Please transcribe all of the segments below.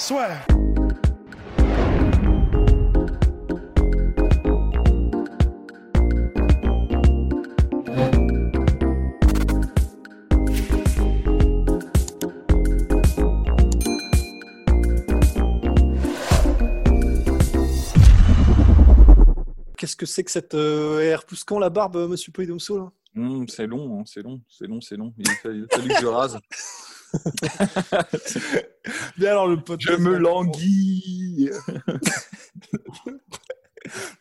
Soit. Qu'est-ce que c'est que cette euh, air pousse quand la barbe, euh, monsieur Poidomso là? Hum, c'est long, hein, c'est long, c'est long, c'est long. Il a fallu que je rase. Bien alors le Je podcast. me vient- languis.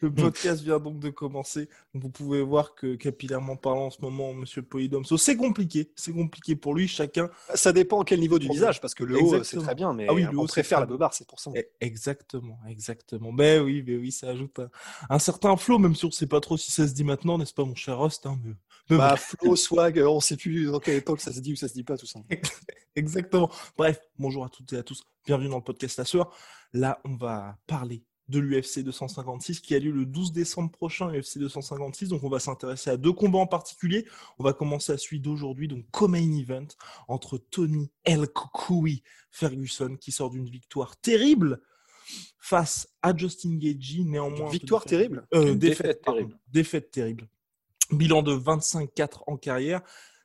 Le podcast vient donc de commencer. Vous pouvez voir que capillairement parlant en ce moment, monsieur Polydomso, c'est compliqué. C'est compliqué pour lui. Chacun. Ça dépend quel niveau du visage, parce que le haut, c'est très bien, mais Ah oui, le on haut, préfère la beubare, c'est pour ça. Eh, Exactement, exactement. Ben oui, ben oui, ça ajoute un, un certain flow, même si on ne sait pas trop si ça se dit maintenant, n'est-ce pas, mon cher Rust hein, mais- mais Bah, bref. flow, swag, euh, on sait plus dans quelle époque ça se dit ou ça se dit pas, tout ça. Exactement. Bref, bonjour à toutes et à tous. Bienvenue dans le podcast La Sueur. Là, on va parler de l'UFC 256 qui a lieu le 12 décembre prochain, UFC 256. Donc, on va s'intéresser à deux combats en particulier. On va commencer à celui d'aujourd'hui, donc co-main event entre Tony El Koukoui Ferguson qui sort d'une victoire terrible face à Justin Gagey. Néanmoins, Victoire terrible Euh, Une défaite, terrible. Défaite terrible. Bilan de 25-4 en carrière.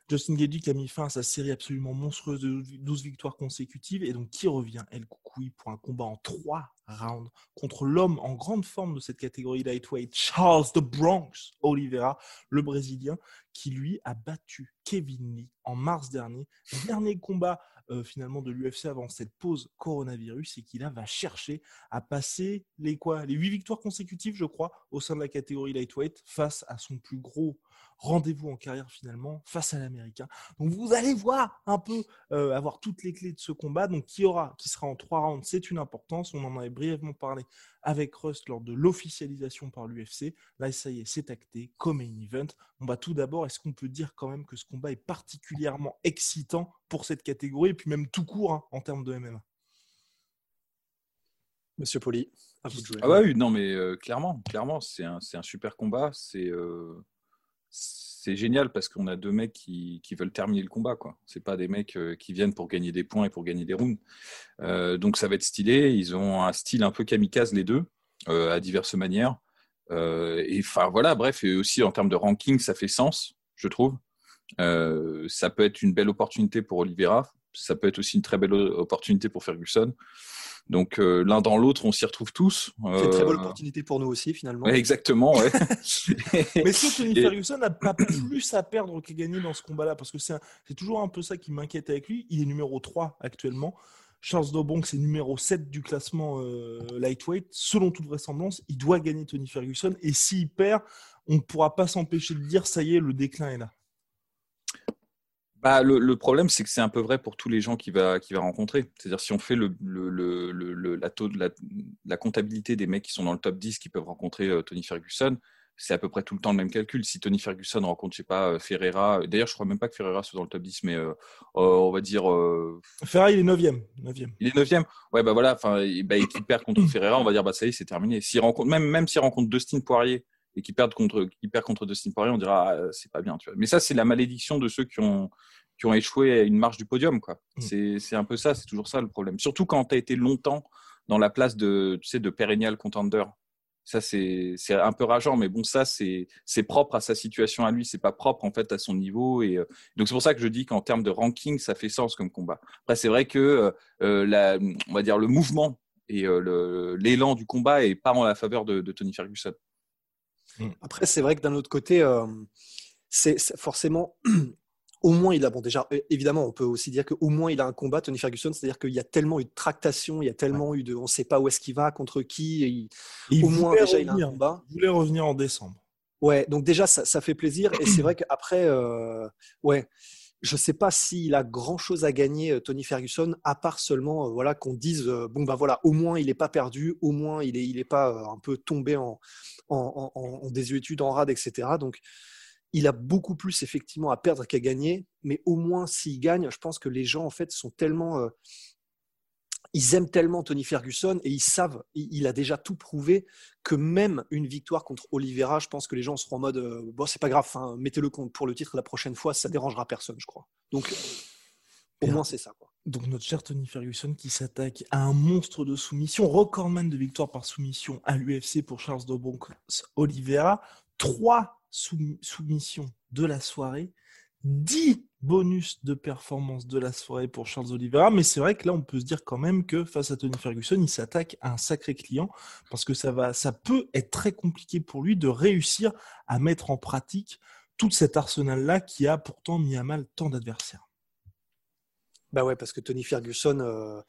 Justin qui a mis fin à sa série absolument monstrueuse de 12 victoires consécutives et donc qui revient El Koukoui pour un combat en 3 rounds contre l'homme en grande forme de cette catégorie lightweight, Charles the Bronx Oliveira, le Brésilien, qui lui a battu Kevin Lee en mars dernier. Dernier combat euh, finalement de l'UFC avant cette pause coronavirus et qui là va chercher à passer les quoi les 8 victoires consécutives, je crois, au sein de la catégorie lightweight face à son plus gros rendez-vous en carrière finalement face à l'américain. Donc vous allez voir un peu euh, avoir toutes les clés de ce combat. Donc qui aura, qui sera en trois rounds, c'est une importance. On en avait brièvement parlé avec Rust lors de l'officialisation par l'UFC. Là, ça y est, c'est acté comme un event. On va tout d'abord, est-ce qu'on peut dire quand même que ce combat est particulièrement excitant pour cette catégorie et puis même tout court hein, en termes de MMA Monsieur Poli, à vous de jouer. Ah bah oui, non mais euh, clairement, clairement, c'est un, c'est un super combat. C'est euh, c'est génial parce qu'on a deux mecs qui, veulent terminer le combat. quoi. C'est pas des mecs euh, qui viennent pour gagner des points et pour gagner des rounds. Euh, donc ça va être stylé. Ils ont un style un peu kamikaze les deux, euh, à diverses manières. Et enfin voilà, bref, et aussi en termes de ranking, ça fait sens, je trouve. Ça peut être une belle opportunité pour Oliveira. Ça peut être aussi une très belle opportunité pour Ferguson. Donc euh, l'un dans l'autre, on s'y retrouve tous. C'est une très bonne Euh, opportunité pour nous aussi, finalement. Ouais, exactement, ouais. Mais est-ce que Ferguson n'a pas plus à perdre qu'à gagner dans ce combat-là Parce que c'est toujours un peu ça qui m'inquiète avec lui. Il est numéro 3 actuellement. Charles Dobonk, c'est numéro 7 du classement euh, lightweight. Selon toute vraisemblance, il doit gagner Tony Ferguson. Et s'il perd, on ne pourra pas s'empêcher de dire ça y est, le déclin est là. Bah, le, le problème, c'est que c'est un peu vrai pour tous les gens qu'il va, qu'il va rencontrer. C'est-à-dire, si on fait le, le, le, le- le- la, taux- la, la comptabilité des mecs qui sont dans le top 10 qui peuvent rencontrer euh, Tony Ferguson, c'est à peu près tout le temps le même calcul. Si Tony Ferguson rencontre, je sais pas, euh, Ferreira, d'ailleurs, je crois même pas que Ferreira soit dans le top 10, mais euh, euh, on va dire, euh, Ferrari, il est 9e. 9e. il est 9 Ouais, bah voilà, enfin, et- bah, perd contre Ferreira, on va dire, bah ça y est, c'est terminé. Rencontre, même, même s'il rencontre Dustin Poirier et qu'il perd contre, qu'il perd contre Dustin Poirier, on dira, ah, c'est pas bien, tu vois. Mais ça, c'est la malédiction de ceux qui ont, qui ont échoué à une marche du podium, quoi. Mm. C'est, un peu ça, c'est toujours ça le problème. Surtout quand tu as été longtemps dans la place de, tu sais, de perennial contender. Ça, c'est, c'est un peu rageant, mais bon, ça, c'est, c'est propre à sa situation à lui. C'est pas propre, en fait, à son niveau. Et euh, donc, c'est pour ça que je dis qu'en termes de ranking, ça fait sens comme combat. Après, c'est vrai que, euh, euh, la, on va dire, le mouvement et euh, l'élan du combat est pas en la faveur de, de Tony Ferguson. Après, c'est vrai que d'un autre côté, euh, c'est forcément. Au moins, il a, bon, déjà, évidemment, on peut aussi dire qu'au moins il a un combat, Tony Ferguson, c'est-à-dire qu'il y a tellement eu de tractation, il y a tellement eu de. On ne sait pas où est-ce qu'il va, contre qui, et il- Et il au moins déjà il a un combat. Il voulait revenir en décembre. Ouais, donc déjà, ça, ça fait plaisir. Et c'est vrai qu'après, euh, ouais, je ne sais pas s'il a grand chose à gagner, Tony Ferguson, à part seulement voilà, qu'on dise bon, bah voilà, au moins il n'est pas perdu, au moins il n'est pas un peu tombé en désuétude, en rade, etc. Donc, il a beaucoup plus effectivement à perdre qu'à gagner, mais au moins s'il gagne, je pense que les gens en fait sont tellement ils aiment tellement Tony Ferguson et ils savent, il a déjà tout prouvé que même une victoire contre Oliveira, je pense que les gens seront en mode euh, bon, c'est pas grave, hein, mettez-le pour le titre la prochaine fois, ça dérangera personne, je crois. Donc, au moins, c'est ça. Quoi. Donc, notre cher Tony Ferguson qui s'attaque à un monstre de soumission, recordman de victoire par soumission à l'UFC pour Charles Dobronx Oliveira, trois soumissions de la soirée, 10 bonus de performance de la soirée pour Charles Oliveira. Mais c'est vrai que là, on peut se dire quand même que face à Tony Ferguson, il s'attaque à un sacré client parce que ça, va, ça peut être très compliqué pour lui de réussir à mettre en pratique tout cet arsenal-là qui a pourtant mis à mal tant d'adversaires. Bah ouais, parce que Tony Ferguson, euh,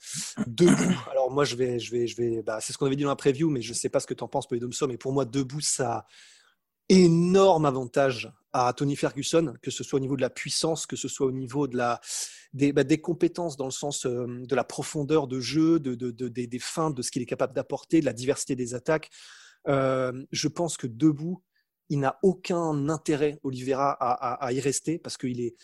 debout. Alors moi, je vais, je vais, je vais. Bah, c'est ce qu'on avait dit dans la preview, mais je ne sais pas ce que tu en penses, Polydomso. Mais pour moi, debout, ça, énorme avantage à Tony Ferguson, que ce soit au niveau de la puissance, que ce soit au niveau de la, des, bah, des compétences dans le sens euh, de la profondeur de jeu, de, de, de des, des, feintes, de ce qu'il est capable d'apporter, de la diversité des attaques. Euh, je pense que debout, il n'a aucun intérêt, Oliveira, à, à, à y rester parce qu'il est,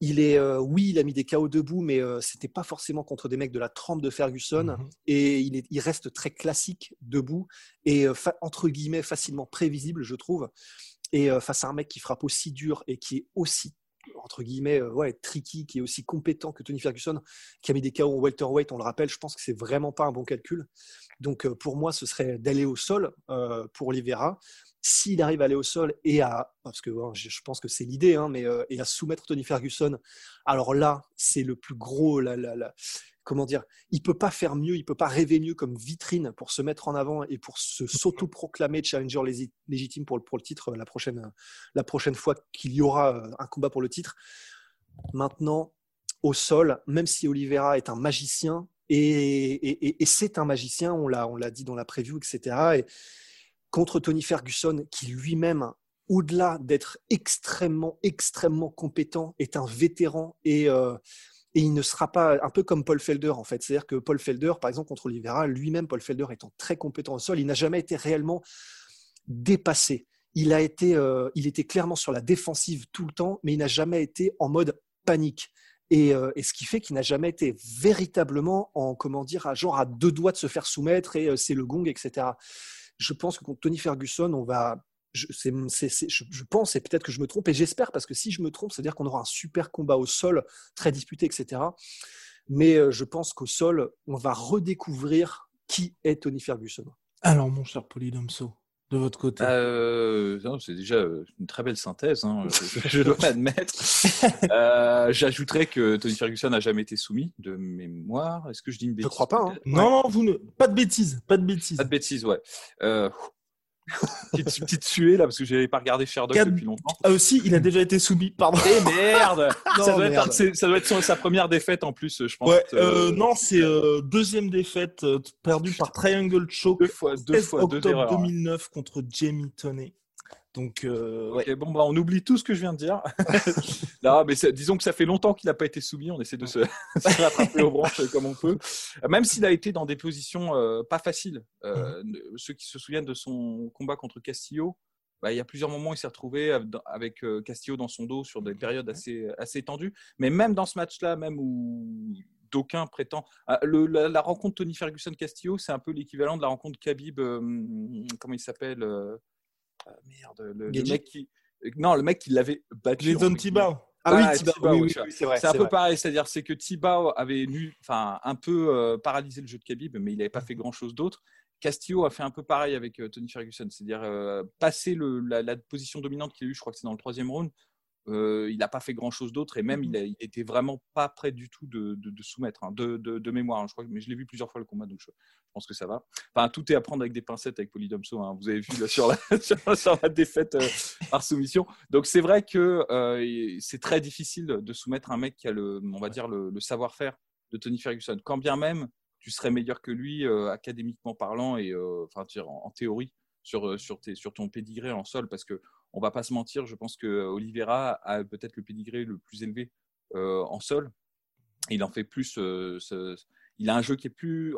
il est, euh, oui, il a mis des KO debout, mais euh, c'était pas forcément contre des mecs de la trempe de Ferguson. Mhm. Et il, est, il, reste très classique debout et euh, entre guillemets facilement prévisible, je trouve. Et face à un mec qui frappe aussi dur et qui est aussi entre guillemets ouais, tricky, qui est aussi compétent que Tony Ferguson, qui a mis des KO en welterweight, on le rappelle. Je pense que c'est vraiment pas un bon calcul. Donc pour moi, ce serait d'aller au sol pour Oliveira s'il arrive à aller au sol et à, parce que je pense que c'est l'idée, hein, mais euh, et à soumettre Tony Ferguson, alors là, c'est le plus gros, la, la, comment dire, il peut pas faire mieux, il peut pas rêver mieux comme vitrine pour se mettre en avant et pour se s'auto-proclamer challenger légitime pour, pour le titre la prochaine, la prochaine fois qu'il y aura euh, un combat pour le titre. Maintenant, au sol, même si Oliveira est un magicien, et, et, et c'est un magicien, on l'a, on l'a dit dans la preview, etc. Et, contre Tony Ferguson, qui lui-même, au-delà d'être extrêmement, extrêmement compétent, est un vétéran et, euh, et il ne sera pas un peu comme Paul Felder en fait. C'est-à-dire que Paul Felder, par exemple, contre Oliveira, lui-même, Paul Felder étant très compétent au sol, il n'a jamais été réellement dépassé. Il a été, euh, il était clairement sur la défensive tout le temps, mais il n'a jamais été en mode panique. Et, euh, et, ce qui fait qu'il n'a jamais été véritablement en comment dire à genre à deux doigts de se faire soumettre et c'est le gong etc je pense que contre Tony Ferguson, on va. Je, je, pense, et peut-être que je me trompe, et j'espère, parce que si je me trompe, c'est-à-dire qu'on aura un super combat au sol, très disputé, etc. Mais euh, je pense qu'au sol, on va redécouvrir qui est Tony Ferguson. Alors, mon cher Polydomso, de votre côté? Euh, C'est déjà euh, une très belle synthèse, hein, je, dois admettre. euh, J'ajouterais que Tony Ferguson n'a jamais été soumis de mémoire. Est-ce que je dis une bêtise Je crois pas. Hein. Non, vous ne... pas de bêtises, pas de bêtises. Pas de bêtises, ouais. Euh, petite, petite suée là parce que j'avais pas regardé Sherlock depuis longtemps. Ah aussi, il a déjà été soumis. Pardon. Eh merde. ça, doit Être, ça, doit être, sa première défaite en plus, je pense. Ouais, euh, non, c'est euh, deuxième défaite euh, perdue par Triangle Choke. Deux fois, deux fois, octobre 2009 contre Jamie Toney. Donc, euh, ouais. bon, bah, on oublie tout ce que je viens de dire. non, mais disons que ça fait longtemps qu'il n'a pas été soumis. On essaie de se, se rattraper aux branches comme on peut. Même s'il a été dans des positions euh, pas faciles. Euh, mmh. Ceux qui se souviennent de son combat contre Castillo, bah, il y a plusieurs moments où il s'est retrouvé avec Castillo dans son dos sur des périodes assez, assez tendues. Mais même dans ce match-là, même où d'aucuns prétendent. Ah, le, la, rencontre Tony Ferguson-Castillo, c'est un peu l'équivalent de la rencontre Khabib, comment il s'appelle ah, merde, le, mec qui. Non, le mec qui l'avait battu. Jason Tibau. Ah oui, Tibau, oui, c'est vrai. C'est un peu pareil, c'est-à-dire c'est que Tibau avait nu, enfin un peu euh, paralysé le jeu de Khabib, mais il n'avait pas fait grand-chose d'autre. Castillo a fait un peu pareil avec euh, Tony Ferguson, c'est-à-dire euh, passer le, la, la, position dominante qu'il a eu, je crois que c'est dans le troisième round, euh, il n'a pas fait grand chose d'autre et même il, n'était était vraiment pas prêt du tout de, de, soumettre, hein, de, de, mémoire. Hein, je crois, mais je l'ai vu plusieurs fois le combat, donc je, pense que ça va. Enfin, tout est à prendre avec des pincettes avec Polydomso. Hein, vous avez vu là, sur, la, sur, la défaite euh, par soumission. Donc c'est vrai que euh, c'est très difficile de soumettre un mec qui a le, on va dire, le, savoir-faire de Tony Ferguson. Quand bien même tu serais meilleur que lui académiquement parlant et enfin en, en, théorie sur, sur, tes, sur ton pédigré en sol parce que on va pas se mentir, je pense que Oliveira a peut-être le pédigré le plus élevé en sol. Il en fait plus. il a un jeu qui est plus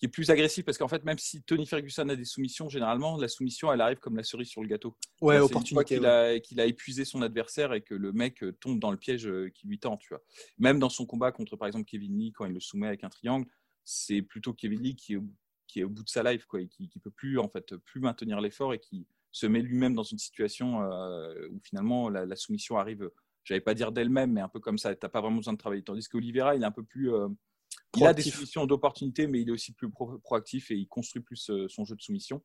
qui est plus agressif parce qu'en fait, même si Tony Ferguson a des soumissions, généralement, la soumission, elle arrive comme la cerise sur le gâteau. Ouais, opportunité. Qu'il a, qu'il a, épuisé son adversaire et que le mec euh, tombe dans le piège euh, qui lui tend, tu vois. Même dans son combat contre, par exemple, Kevin Lee, quand il le soumet avec un triangle, c'est plutôt Kevin Lee qui est, qui est au bout de sa life, quoi, et qui, qui peut plus, en fait, plus maintenir l'effort et qui se met lui-même dans une situation euh, où finalement la, soumission arrive, j'allais pas dire d'elle-même, mais un peu comme ça. T'as pas vraiment besoin de travailler. Tandis qu'Olivera, il est un peu plus il a des solutions d'opportunité, mais il est aussi plus proactif et il construit plus euh, son jeu de soumission.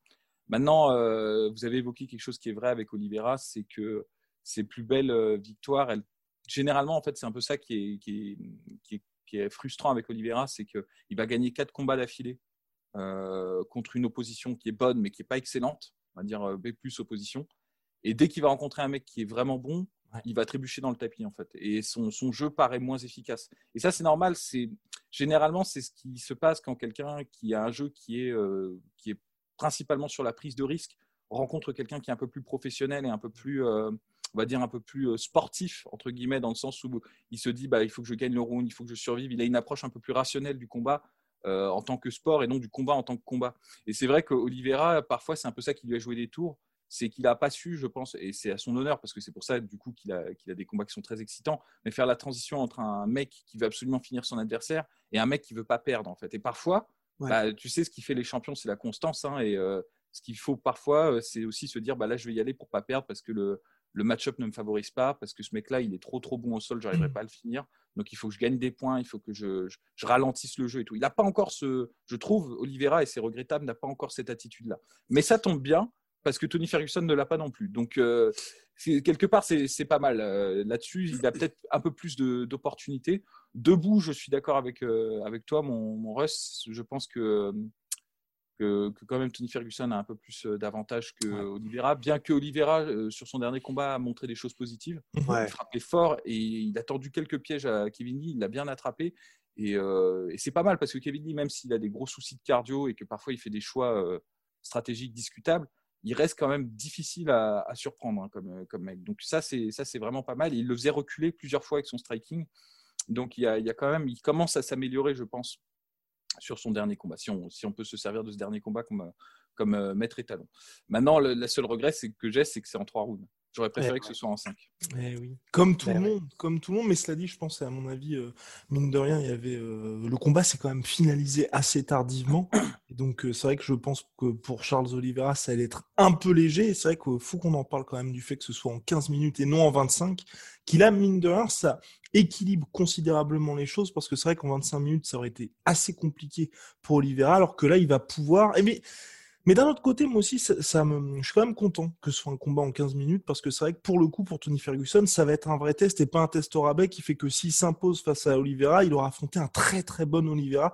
Maintenant, euh, vous avez évoqué quelque chose qui est vrai avec Oliveira, c'est que ses plus belles euh, victoires, généralement, en fait, c'est un peu ça qui est, frustrant avec Oliveira, c'est qu'il va gagner quatre combats d'affilée contre une opposition qui est bonne, mais qui n'est pas excellente, on va dire B plus opposition. Et dès qu'il va rencontrer un mec qui est vraiment bon, il va trébucher dans le tapis en fait. Et son, son jeu paraît moins efficace. Et ça, c'est normal. C'est généralement c'est ce qui se passe quand quelqu'un qui a un jeu qui est euh, qui est principalement sur la prise de risque rencontre quelqu'un qui est un peu plus professionnel et un peu plus euh, on va dire un peu plus euh, sportif entre guillemets dans le sens où il se dit bah il faut que je gagne le round, il faut que je survive. Il a une approche un peu plus rationnelle du combat. En tant que sport et non du combat en tant que combat. Et c'est vrai que Oliveira, parfois, c'est un peu ça qui lui a joué des tours c'est qu'il n'a pas su, je pense, et c'est à son honneur, parce que c'est pour ça, du coup, qu'il a, qu'il a des combats qui sont très excitants, mais faire la transition entre un mec qui veut absolument finir son adversaire et un mec qui veut pas perdre, en fait. Et parfois, bah, tu sais, ce qui fait les champions, c'est la constance, hein, et euh, ce qu'il faut parfois, euh, c'est aussi se dire, bah là, je vais y aller pour pas perdre, parce que le, le match-up ne me favorise pas, parce que ce mec-là, il est trop, trop bon au sol, j'arriverai mmh. pas à le finir. Donc, il faut que je gagne des points, il faut que je, je, ralentisse le jeu et tout. Il n'a pas encore ce, je trouve, Oliveira, et c'est regrettable, n'a pas encore cette attitude-là. Mais ça tombe bien, parce que Tony Ferguson ne l'a pas non plus. Donc, euh, quelque part, c'est pas mal. Euh, là-dessus, il a peut-être un peu plus d'opportunités. Debout, je suis d'accord avec, euh, avec toi, mon, mon, Russ. Je pense que, que, quand même Tony Ferguson a un peu plus d'avantages que Oliveira, bien que Oliveira, sur son dernier combat, a montré des choses positives. Il frappait fort et il a tordu quelques pièges à Kevin Lee. Il l'a bien attrapé. Et, et c'est pas mal parce que Kevin Lee, même s'il a des gros soucis de cardio et que parfois il fait des choix stratégiques discutables, il reste quand même difficile à, surprendre hein, comme, comme mec. Donc ça, c'est ça, c'est vraiment pas mal. il le faisait reculer plusieurs fois avec son striking. Donc il y a, il y a quand même, il commence à s'améliorer, je pense, sur son dernier combat. Si on, si on peut se servir de ce dernier combat comme, comme euh, maître étalon. Maintenant, le, la seule regret c'est que j'ai, c'est que c'est en trois rounds. J'aurais préféré que ce soit en 5. Eh oui. Comme tout le monde, comme tout le monde, mais cela dit, je pense, à mon avis, euh, mine de rien, il y avait euh, le combat s'est quand même finalisé assez tardivement. Et donc euh, c'est vrai que je pense que pour Charles Oliveira, ça allait être un peu léger. Et c'est vrai qu'il faut qu'on en parle quand même du fait que ce soit en 15 minutes et non en 25. Qu'il a mine de rien, ça équilibre considérablement les choses parce que c'est vrai qu'en 25 minutes, ça aurait été assez compliqué pour Oliveira, alors que là, il va pouvoir. Et mais mais d'un autre côté, moi aussi, ça, me, je suis quand même content que ce soit un combat en 15 minutes parce que c'est vrai que pour le coup, pour Tony Ferguson, ça va être un vrai test et pas un test au rabais qui fait que s'il s'impose face à Oliveira, il aura affronté un très très bon Oliveira.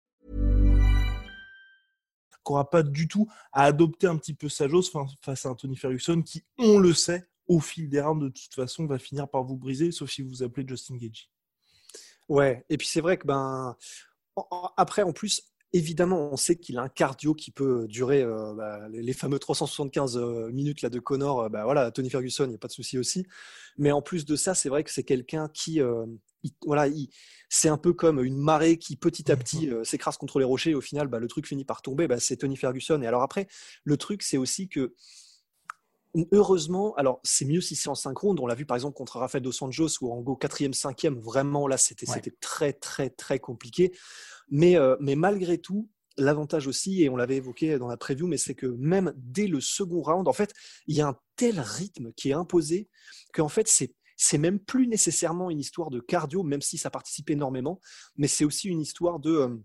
Qu'aura pas du tout à adopter un petit peu sa jauge face à Anthony Ferguson qui, on le sait, au fil des rounds de toute façon va finir par vous briser sauf si vous vous appelez Justin Gagey. Ouais, et puis c'est vrai que ben après, en plus, évidemment, on sait qu'il a un cardio qui peut durer euh, bah, les, fameux 375 euh, minutes là, de Connor. Euh, bah, voilà, Tony Ferguson, il n'y a pas de souci aussi. Mais en plus de ça, c'est vrai que c'est quelqu'un qui. Voilà, c'est un peu comme une marée qui petit à petit s'écrase contre les rochers et au final, bah, le truc finit par tomber. Bah, c'est Tony Ferguson. Et alors après, le truc, c'est aussi que heureusement, alors c'est mieux si c'est en synchrone. On l'a vu par exemple contre Rafael Dos Anjos ou en go 4e, 5e. Vraiment, là, c'était très, très, très compliqué. Mais, euh, mais malgré tout, l'avantage aussi, et on l'avait évoqué dans la preview, mais c'est que même dès le second round, en fait, il y a un tel rythme qui est imposé qu'en fait, c'est c'est même plus nécessairement une histoire de cardio, même si ça participe énormément, mais c'est aussi une histoire de euh,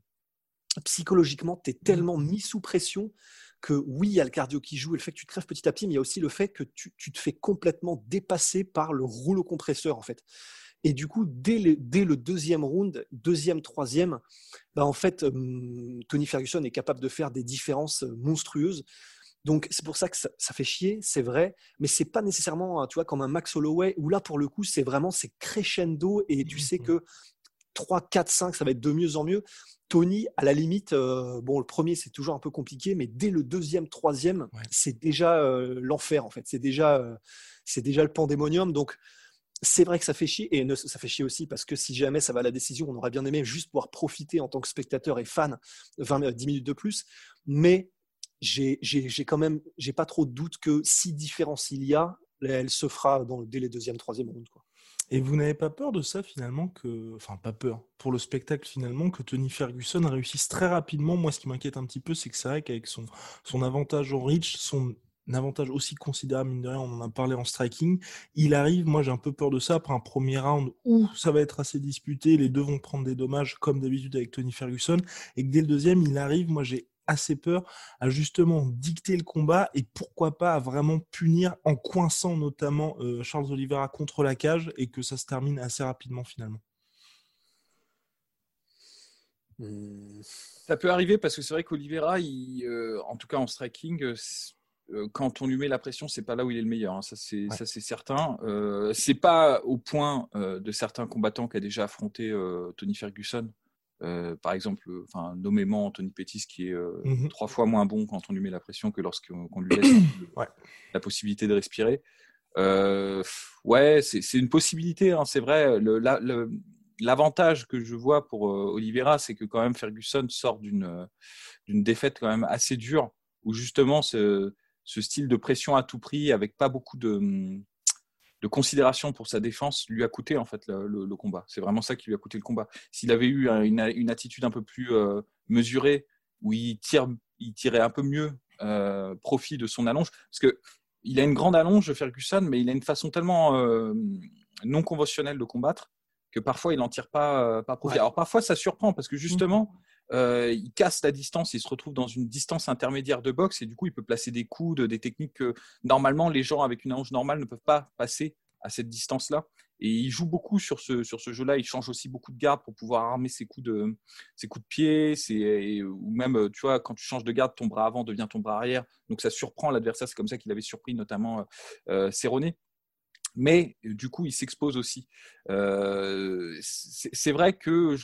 psychologiquement, tu es tellement mis sous pression que oui, il y a le cardio qui joue et le fait que tu te crèves petit à petit, mais il y a aussi le fait que tu, te fais complètement dépasser par le rouleau compresseur, en fait. Et du coup, dès, le deuxième round, deuxième, troisième, bah en fait, Tony Ferguson est capable de faire des différences monstrueuses. Donc c'est pour ça que ça, fait chier, c'est vrai, mais c'est pas nécessairement, tu vois, comme un Max Holloway où là pour le coup c'est vraiment c'est crescendo et tu sais que 3, 4, 5, ça va être de mieux en mieux. Tony, à la limite, euh, bon, le premier, c'est toujours un peu compliqué, mais dès le deuxième, troisième, c'est déjà euh, l'enfer, en fait. C'est déjà, euh, c'est déjà le pandémonium. Donc, c'est vrai que ça fait chier, et ça fait chier aussi parce que si jamais ça va à la décision, on aurait bien aimé juste pouvoir profiter en tant que spectateur et fan 20, 10 minutes de plus. Mais j'ai quand même, j'ai pas trop de doute que si différence il y a, elle se fera dans, dès les deuxième, troisième rounds. Et vous n'avez pas peur de ça finalement que, enfin pas peur, pour le spectacle finalement, que Tony Ferguson réussisse très rapidement? Moi, ce qui m'inquiète un petit peu, c'est que c'est vrai qu'avec son, son avantage en reach, son avantage aussi considérable, mine de rien, on en a parlé en striking, il arrive, moi j'ai un peu peur de ça, après un premier round où ça va être assez disputé, les deux vont prendre des dommages comme d'habitude avec Tony Ferguson, et que dès le deuxième, il arrive, moi j'ai assez peur à justement dicter le combat et pourquoi pas à vraiment punir en coinçant notamment euh, Charles Oliveira contre la cage et que ça se termine assez rapidement finalement. Ça peut arriver parce que c'est vrai qu'Oliveira, euh, en tout cas en striking, euh, quand on lui met la pression, c'est pas là où il est le meilleur. Hein. Ça c'est certain. c'est pas au point de certains combattants qui a déjà affronté Tony Ferguson euh, par exemple, enfin, nommément Anthony Pettis, qui est euh, mmh trois fois moins bon quand on lui met la pression que lorsqu'on lui laisse la possibilité de respirer. Euh, ouais, c'est une possibilité, hein, c'est vrai. L'avantage que je vois pour Oliveira, c'est que quand même Ferguson sort d'une défaite quand même assez dure, où justement ce, ce, style de pression à tout prix, avec pas beaucoup de, hum, de considération pour sa défense lui a coûté en fait le, combat. C'est vraiment ça qui lui a coûté le combat. S'il avait eu une, attitude un peu plus euh, mesurée, où il, tire, il tirait un peu mieux euh, profit de son allonge, parce que il a une grande allonge, Ferguson, mais il a une façon tellement euh, non conventionnelle de combattre que parfois il n'en tire pas, pas profit. Alors parfois ça surprend parce que justement, euh, il casse la distance, il se retrouve dans une distance intermédiaire de boxe et du coup il peut placer des coudes, des techniques que normalement les gens avec une hanche normale ne peuvent pas passer à cette distance-là. Et il joue beaucoup sur ce, sur ce jeu-là. Il change aussi beaucoup de garde pour pouvoir armer ses coups de, ses coups de pied. ou même, tu vois, quand tu changes de garde, ton bras avant devient ton bras arrière. Donc ça surprend l'adversaire. C'est comme ça qu'il avait surpris notamment euh, euh mais du coup, il s'expose aussi. Euh, c'est vrai que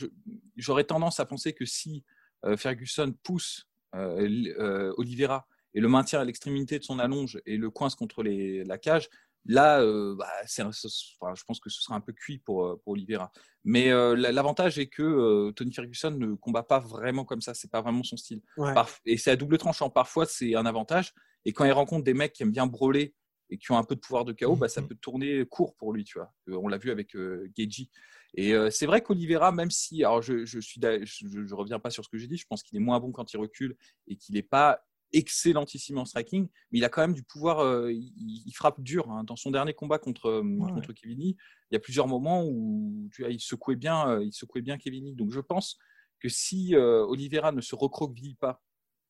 j'aurais tendance à penser que si euh, Ferguson pousse euh, Oliveira et le maintient à l'extrémité de son allonge et le coince contre la cage, là, bah, je pense que ce sera un peu cuit pour, pour Oliveira. Mais l'avantage est que Tony Ferguson ne combat pas vraiment comme ça, c'est pas vraiment son style. et c'est à double tranchant. Parfois, c'est un avantage. Et quand il rencontre des mecs qui aiment bien brûler et qui ont un peu de pouvoir de chaos, bah, ça mhm. peut tourner court pour lui, tu vois. Euh, on l'a vu avec euh, Geji. Et euh, c'est vrai qu'Olivera, même si, alors je, je suis, je, reviens pas sur ce que j'ai dit, je pense qu'il est moins bon quand il recule et qu'il n'est pas excellentissime en striking, mais il a quand même du pouvoir. il, frappe dur. Hein. Dans son dernier combat contre contre Kevini, il y a plusieurs moments où tu vois, il secouait bien, il secouait bien Kevini. Donc je pense que si Olivera ne se recroqueville pas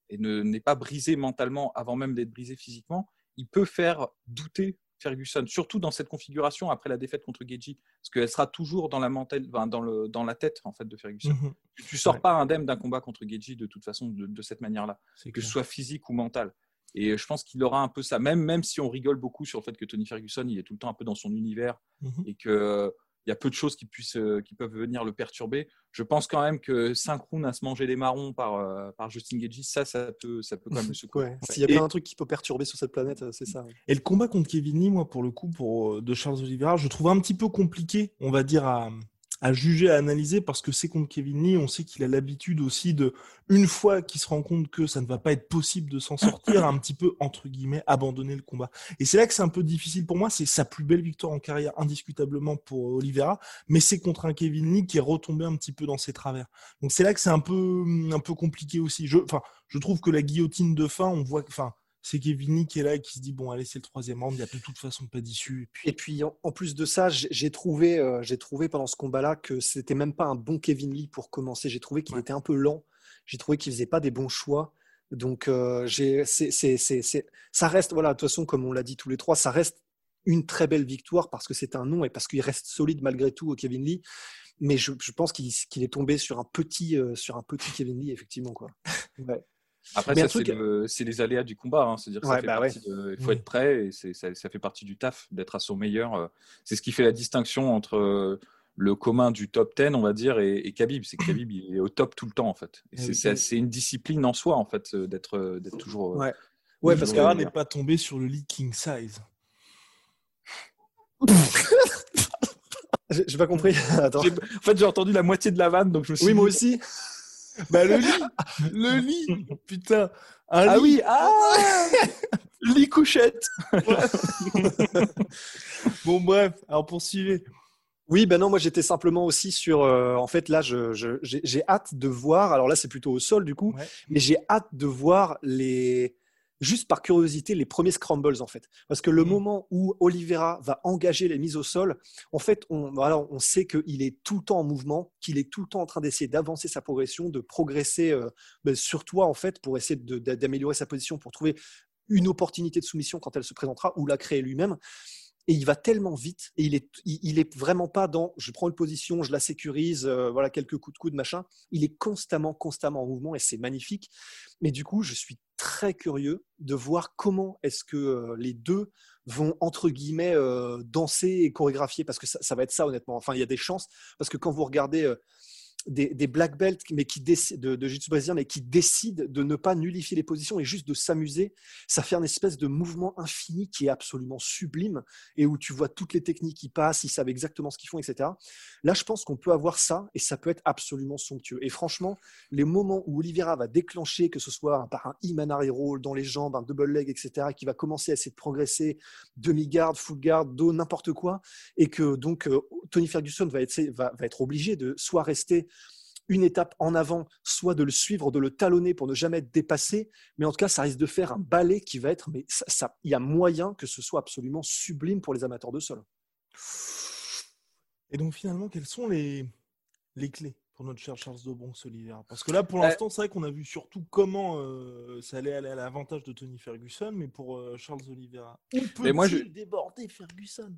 et ne n'est pas brisé mentalement avant même d'être brisé physiquement, il peut faire douter Ferguson, surtout dans cette configuration après la défaite contre Geji, parce qu'elle sera toujours dans la, dans, le, dans la tête en fait de Ferguson. Mhm. Tu, ne sors pas indemne d'un combat contre Geji de toute façon de, cette manière-là, que ce soit physique ou mental. Et je pense qu'il aura un peu ça, même, même si on rigole beaucoup sur le fait que Tony Ferguson, il est tout le temps un peu dans son univers mhm. et que il y a peu de choses qui, puissent, euh, qui peuvent venir le perturber. Je pense quand même que synchrone à se manger des marrons par, euh, par Justin Gagey, ça, ça peut, ça peut quand même le secouer. S'il y a bien un truc qui peut perturber sur cette planète, euh, c'est ça. Et le combat contre Kevin Lee, moi, pour le coup, pour, de Charles Oliveira, je trouve un petit peu compliqué, on va dire, à, à juger, à analyser, parce que c'est contre Kevin Lee, on sait qu'il a l'habitude aussi de, une fois qu'il se rend compte que ça ne va pas être possible de s'en sortir, un petit peu, entre guillemets, abandonner le combat. Et c'est là que c'est un peu difficile pour moi, c'est sa plus belle victoire en carrière, indiscutablement pour Oliveira, mais c'est contre un Kevin Lee qui est retombé un petit peu dans ses travers. Donc c'est là que c'est un peu, un peu compliqué aussi. Je, enfin, je trouve que la guillotine de fin, on voit, enfin, c'est Kevin qui est là et qui se dit bon allez c'est le troisième round, il n'y a de toute façon pas d'issue. Et puis, en, plus de ça, j'ai trouvé, euh, j'ai trouvé pendant ce combat-là que c'était même pas un bon Kevin Lee pour commencer. J'ai trouvé qu'il était un peu lent. J'ai trouvé qu'il faisait pas des bons choix. Donc, euh, c'est, ça reste, voilà, de toute façon, comme on l'a dit tous les trois, ça reste une très belle victoire parce que c'est un nom et parce qu'il reste solide malgré tout, Kevin Lee. Mais je, je pense qu'il, qu'il est tombé sur un petit, euh, sur un petit Kevin Lee, effectivement, quoi. Ouais. Après, Mais ça, c'est, le- les aléas du combat. hein. C'est-à-dire Ouais, bah de- il faut Oui. être prêt et ça, ça fait partie du taf d'être à son meilleur. euh. C'est ce qui fait la distinction entre euh, le commun du top 10, on va dire, et, et Khabib. C'est que Khabib, il est au top tout le temps, en fait. Et Eh c'est, oui. une discipline en soi, en fait, euh, d'être, d'être toujours. Ouais. Ouais, parce toujours Cara au n'est pas tombé sur le lit king size. j'ai, pas compris. Attends. En fait, j'ai entendu la moitié de la vanne, donc je me suis Oui, dit- moi aussi. Bah le lit Le lit Putain un Ah lit. oui, ah Lit couchette Bon bref, alors poursuivez. Oui, ben non, moi j'étais simplement aussi sur. euh, en fait, là, j'ai, j'ai hâte de voir. Alors là, c'est plutôt au sol du coup, Ouais. mais j'ai hâte de voir les. Juste par curiosité, les premiers scrambles en fait. Parce que le Mhm. moment où Oliveira va engager les mises au sol, en fait, on, voilà, on sait qu'il est tout le temps en mouvement, qu'il est tout le temps en train d'essayer d'avancer sa progression, de progresser euh, ben, sur toi en fait, pour essayer d'améliorer sa position, pour trouver une opportunité de soumission quand elle se présentera ou la créer lui-même. Et il va tellement vite et il est, il, il est vraiment pas dans je prends une position, je la sécurise, euh, voilà quelques coups de coude, machin. Il est constamment, constamment en mouvement et c'est magnifique. Mais du coup, je suis très curieux de voir comment est-ce que euh, les deux vont entre guillemets euh, danser et chorégraphier parce que ça, va être ça honnêtement. Enfin, il y a des chances parce que quand vous regardez euh, des, des black belts mais qui de, de jiu-jitsu brésilien mais qui décident de ne pas nullifier les positions et juste de s'amuser, ça fait un espèce de mouvement infini qui est absolument sublime et où tu vois toutes les techniques qui passent, ils savent exactement ce qu'ils font, etc. Là, je pense qu'on peut avoir ça et ça peut être absolument somptueux. Et franchement, les moments où Oliveira va déclencher, que ce soit par un Imanari roll dans les jambes, un double leg, etc., qui va commencer à essayer de progresser, demi-garde, full garde, dos, n'importe quoi, et que donc euh, Tony Ferguson va être, va être obligé de soit rester une étape en avant, soit de le suivre, de le talonner pour ne jamais être dépassé. Mais en tout cas, ça risque de faire un balai qui va être. Mais ça, ça- il y a moyen que ce soit absolument sublime pour les amateurs de sol. Et donc finalement, quelles sont les, les clés pour notre cher Charles de Bronx Oliveira Parce que là, pour Euh, l'instant, c'est vrai qu'on a vu surtout comment euh, ça allait aller à l'avantage de Tony Ferguson, mais pour euh, Charles Oliveira, où peut-il Mais moi, je- déborder Ferguson?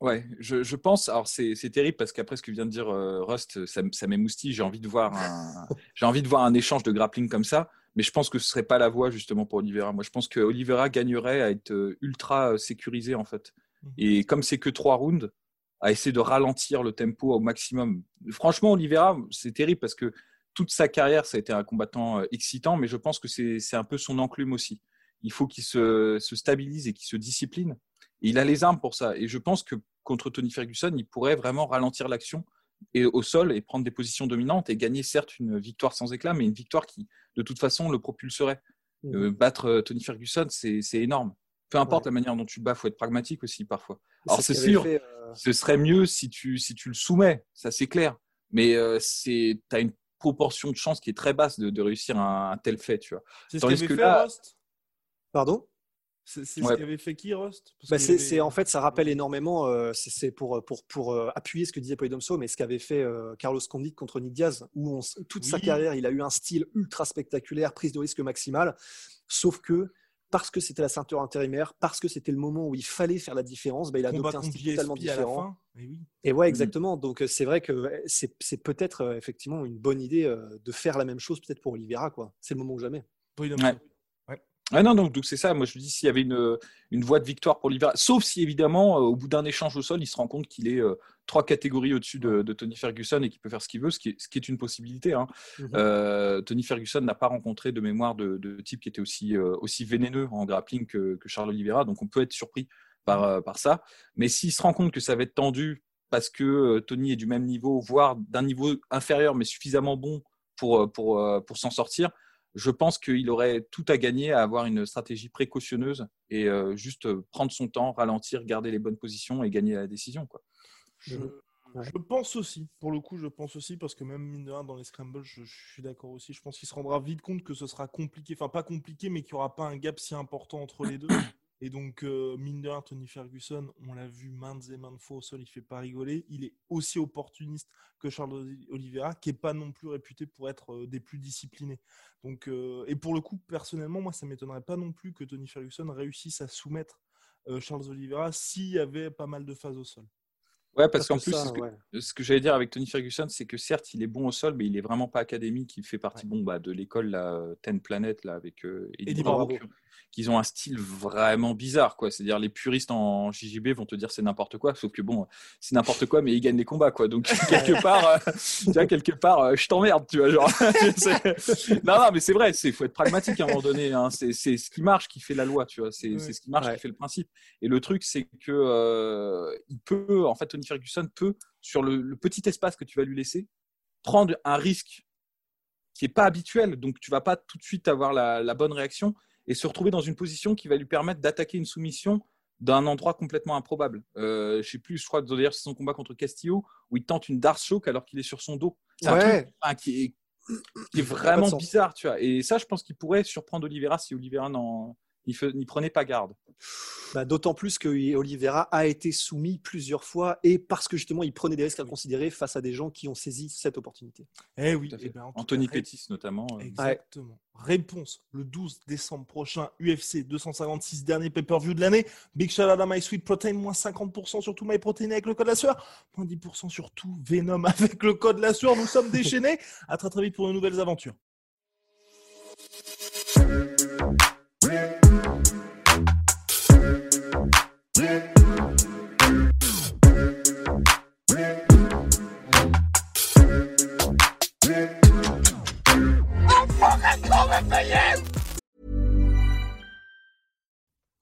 Ouais, je, je pense. Alors c'est terrible parce qu'après ce que vient de dire euh, Rust, ça, ça m'émoustille. J'ai envie de voir un, j'ai envie de voir un échange de grappling comme ça. Mais je pense que ce serait pas la voie justement pour Oliveira. Moi, je pense que Oliveira gagnerait à être euh, ultra euh, sécurisé en fait. Mhm. Et comme c'est que trois rounds, à essayer de ralentir le tempo au maximum. Franchement, Oliveira, c'est terrible parce que toute sa carrière, ça a été un combattant excitant, mais je pense que c'est c'est un peu son enclume aussi. Il faut qu'il se, se stabilise et qu'il se discipline. Et il a les armes pour ça. Et je pense que contre Tony Ferguson, il pourrait vraiment ralentir l'action et au sol et prendre des positions dominantes et gagner certes une victoire sans éclat, mais une victoire qui, de toute façon, le propulserait. Euh, battre euh, Tony Ferguson, c'est c'est énorme. Peu importe Ouais. la manière dont tu le bats, faut être pragmatique aussi parfois. C'est Alors ce c'est qu'avait sûr, fait, euh, ce serait mieux si tu, si tu le soumets, ça c'est clair. Mais euh, tu as une proportion de chance qui est très basse de, de réussir un, un tel fait, tu vois. C'est ce que fait là- Rust Pardon? C'est Ouais. ce qu'avait fait qui, Rust Bah, avait- c'est- en fait, ça rappelle énormément, euh, c'est, pour, pour, pour euh, appuyer ce que disait Poidomso, mais ce qu'avait fait euh, Carlos Condit contre Nick Diaz, où on toute sa carrière, il a eu un style ultra spectaculaire, prise de risque maximale, sauf que parce que c'était la ceinture intérimaire, parce que c'était le moment où il fallait faire la différence, bah, il a adopté un style totalement différent. Et oui. Et ouais, Mhm. exactement. Donc euh, c'est vrai que euh, c'est, c'est peut-être euh, effectivement une bonne idée euh, de faire la même chose peut-être pour Oliveira. Quoi. C'est le moment ou jamais. Ouais. Ah non, donc donc c'est ça. Moi, je dis s'il y avait une, une voie de victoire pour Oliveira, sauf si évidemment, euh, au bout d'un échange au sol, il se rend compte qu'il est euh, trois catégories au-dessus de, de Tony Ferguson et qu'il peut faire ce qu'il veut, ce qui est, ce qui est une possibilité. hein. Mhm. Euh, Tony Ferguson n'a pas rencontré de mémoire de, de type qui était aussi, euh, aussi vénéneux en grappling que, que Charles Oliveira, donc on peut être surpris par, par ça. Mais s'il se rend compte que ça va être tendu parce que Tony est du même niveau, voire d'un niveau inférieur, mais suffisamment bon pour, pour, pour s'en sortir, je pense qu'il aurait tout à gagner à avoir une stratégie précautionneuse et euh, juste euh, prendre son temps, ralentir, garder les bonnes positions et gagner la décision. Quoi. Je. Ouais. je pense aussi, pour le coup, je pense aussi, parce que même mine de rien, dans les scrambles, je, je suis d'accord aussi. Je pense qu'il se rendra vite compte que ce sera compliqué, enfin pas compliqué, mais qu'il n'y aura pas un gap si important entre les deux. Et donc, euh, mine de rien, Tony Ferguson, on l'a vu maintes et maintes fois au sol, il fait pas rigoler. Il est aussi opportuniste que Charles Oliveira, qui est pas non plus réputé pour être euh, des plus disciplinés. Donc, euh, et pour le coup, personnellement, moi, ça m'étonnerait pas non plus que Tony Ferguson réussisse à soumettre Charles Oliveira s'il y avait pas mal de phases au sol. Ouais, parce qu'en plus, ce que, j'allais dire avec Tony Ferguson, c'est que certes, il est bon au sol, mais il est vraiment pas académique. Il fait partie bon, bah, de l'école la Ten Planet là, avec Eddie, Bravo, qu'ils ont un style vraiment bizarre, quoi. C'est-à-dire les puristes en JJB vont te dire c'est n'importe quoi, sauf que bon, c'est n'importe quoi, mais ils gagnent les combats, quoi. Donc quelque part, euh, tu vois, quelque part, euh, je t'emmerde, tu vois, genre. non, non, mais c'est vrai, c'est faut être pragmatique à un moment donné. Hein. C'est ce qui marche qui fait la loi, tu vois. C'est ce qui marche qui fait le principe. Et le truc, c'est que euh, il peut, en fait, Tony Ferguson peut sur le, petit espace que tu vas lui laisser prendre un risque qui est pas habituel, donc tu vas pas tout de suite avoir la, la bonne réaction et se retrouver dans une position qui va lui permettre d'attaquer une soumission d'un endroit complètement improbable. Euh, je sais plus, je crois d'ailleurs c'est son combat contre Castillo où il tente une Dark Choke alors qu'il est sur son dos. C'est un truc qui, est, vraiment bizarre, tu vois. Et ça, je pense qu'il pourrait surprendre Oliveira si Oliveira n'y prenait pas garde. Bah, d'autant plus que Oliveira a été soumis plusieurs fois et parce que justement il prenait des risques à considérer face à des gens qui ont saisi cette opportunité. Eh oui, eh ben, Anthony Pettis notamment. Euh. Exactement. Réponse le 12 décembre prochain, UFC 256, dernier pay-per-view de l'année. Big shout out à My Sweet Protein, moins 50% sur tout MyProtein avec le code la sueur, moins 10% sur tout Venom avec le code la sueur. Nous sommes déchaînés. à très très vite pour de nouvelles aventures.